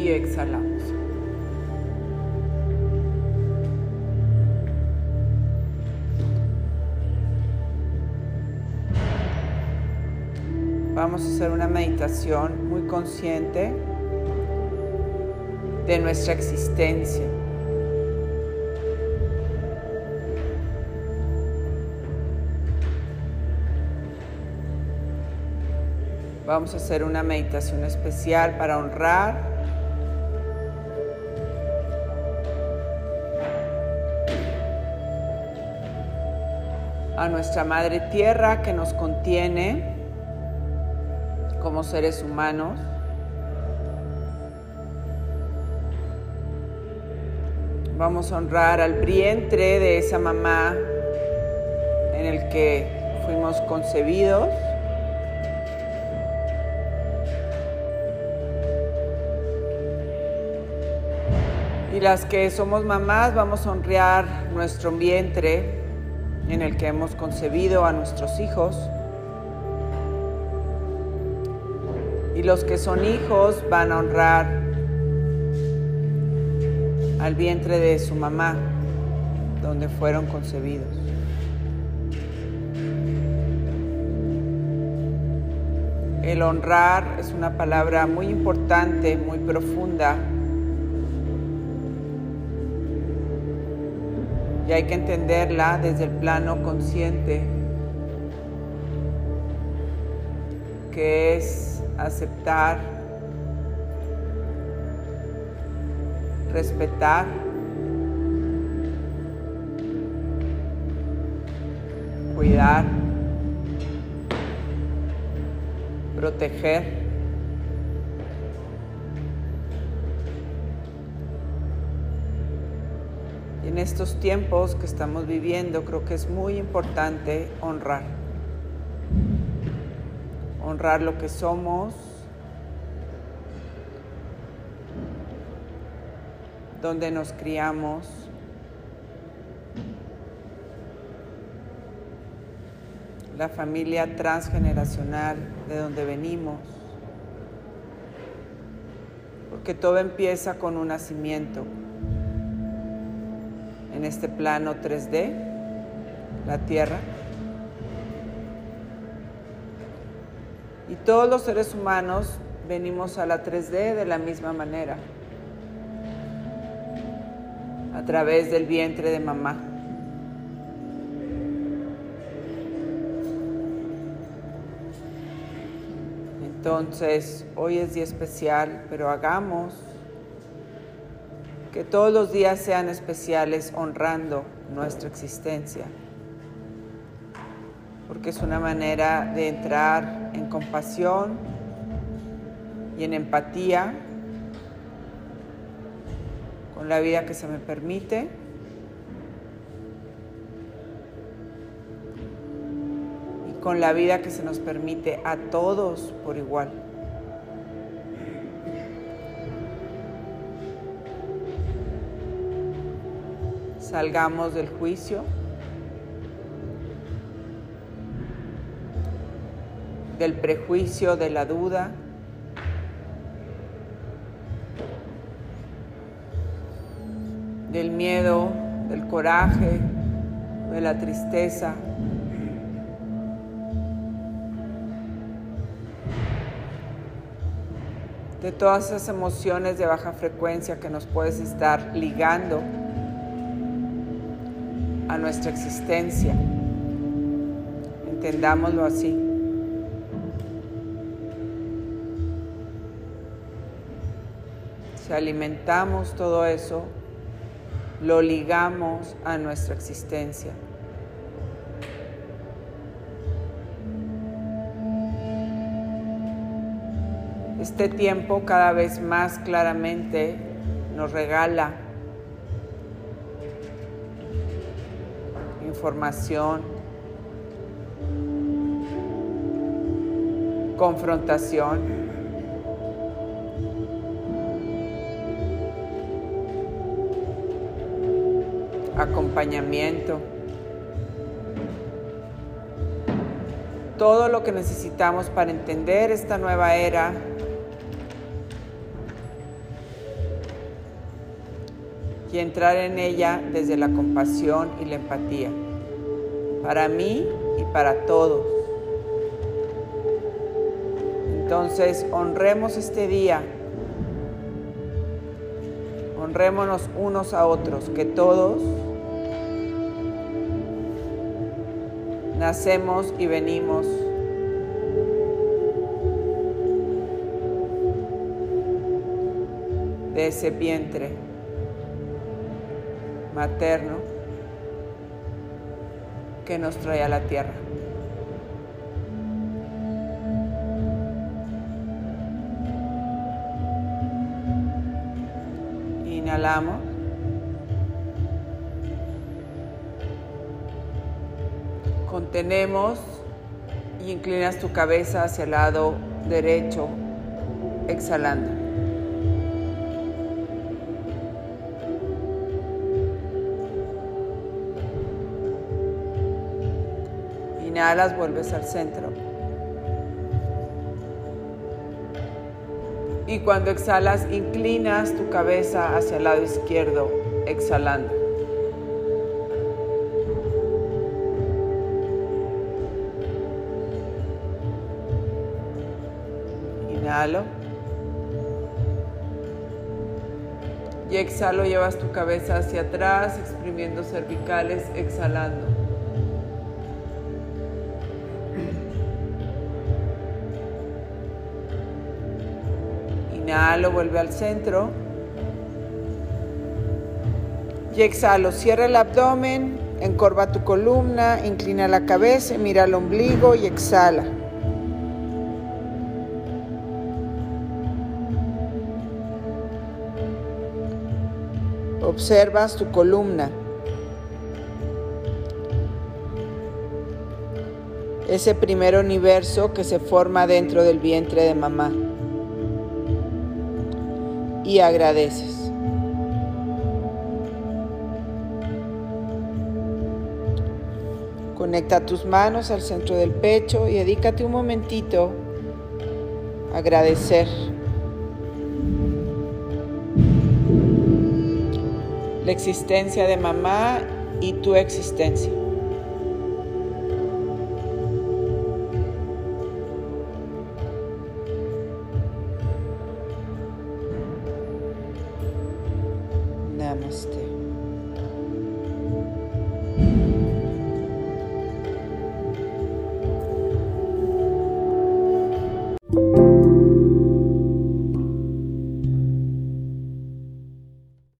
y exhalamos. Vamos a hacer una meditación muy consciente de nuestra existencia. Vamos a hacer una meditación especial para honrar a nuestra Madre Tierra que nos contiene como seres humanos. Vamos a honrar al vientre de esa mamá en el que fuimos concebidos. Y las que somos mamás vamos a honrar nuestro vientre en el que hemos concebido a nuestros hijos. Y los que son hijos van a honrar al vientre de su mamá, donde fueron concebidos. El honrar es una palabra muy importante, muy profunda. Y hay que entenderla desde el plano consciente, que es aceptar, respetar, cuidar, proteger. Estos tiempos que estamos viviendo creo que es muy importante honrar. Honrar lo que somos, donde nos criamos, la familia transgeneracional de donde venimos, porque todo empieza con un nacimiento en este plano 3D, la Tierra. Y todos los seres humanos venimos a la 3D de la misma manera, a través del vientre de mamá. Entonces, hoy es día especial, pero hagamos que todos los días sean especiales honrando nuestra existencia, porque es una manera de entrar en compasión y en empatía con la vida que se me permite. y con la vida que se nos permite a todos por igual. Salgamos del juicio, del prejuicio, de la duda. del miedo, del coraje, de la tristeza. de todas esas emociones de baja frecuencia que nos puedes estar ligando a nuestra existencia. Entendámoslo así. Si alimentamos todo eso, lo ligamos a nuestra existencia. Este tiempo cada vez más claramente nos regala información, confrontación, acompañamiento, todo lo que necesitamos para entender esta nueva era. Y entrar en ella desde la compasión y la empatía, para mí y para todos. Entonces, honremos este día, honrémonos unos a otros, que todos nacemos y venimos. De ese vientre materno que nos trae a la tierra. Inhalamos. Contenemos y inclinas tu cabeza hacia el lado derecho, exhalando. Inhalas, vuelves al centro. Y cuando exhalas, inclinas tu cabeza hacia el lado izquierdo, exhalando. Inhalo. Y exhalo, llevas tu cabeza hacia atrás, exprimiendo cervicales, exhalando. Inhalo, vuelve al centro. Y exhalo, cierra el abdomen, encorva tu columna, inclina la cabeza, mira el ombligo y exhala. Observas tu columna. Ese primer universo que se forma dentro del vientre de mamá y agradeces. Conecta tus manos al centro del pecho y dedícate un momentito a agradecer. La existencia de mamá y tu existencia. Namaste.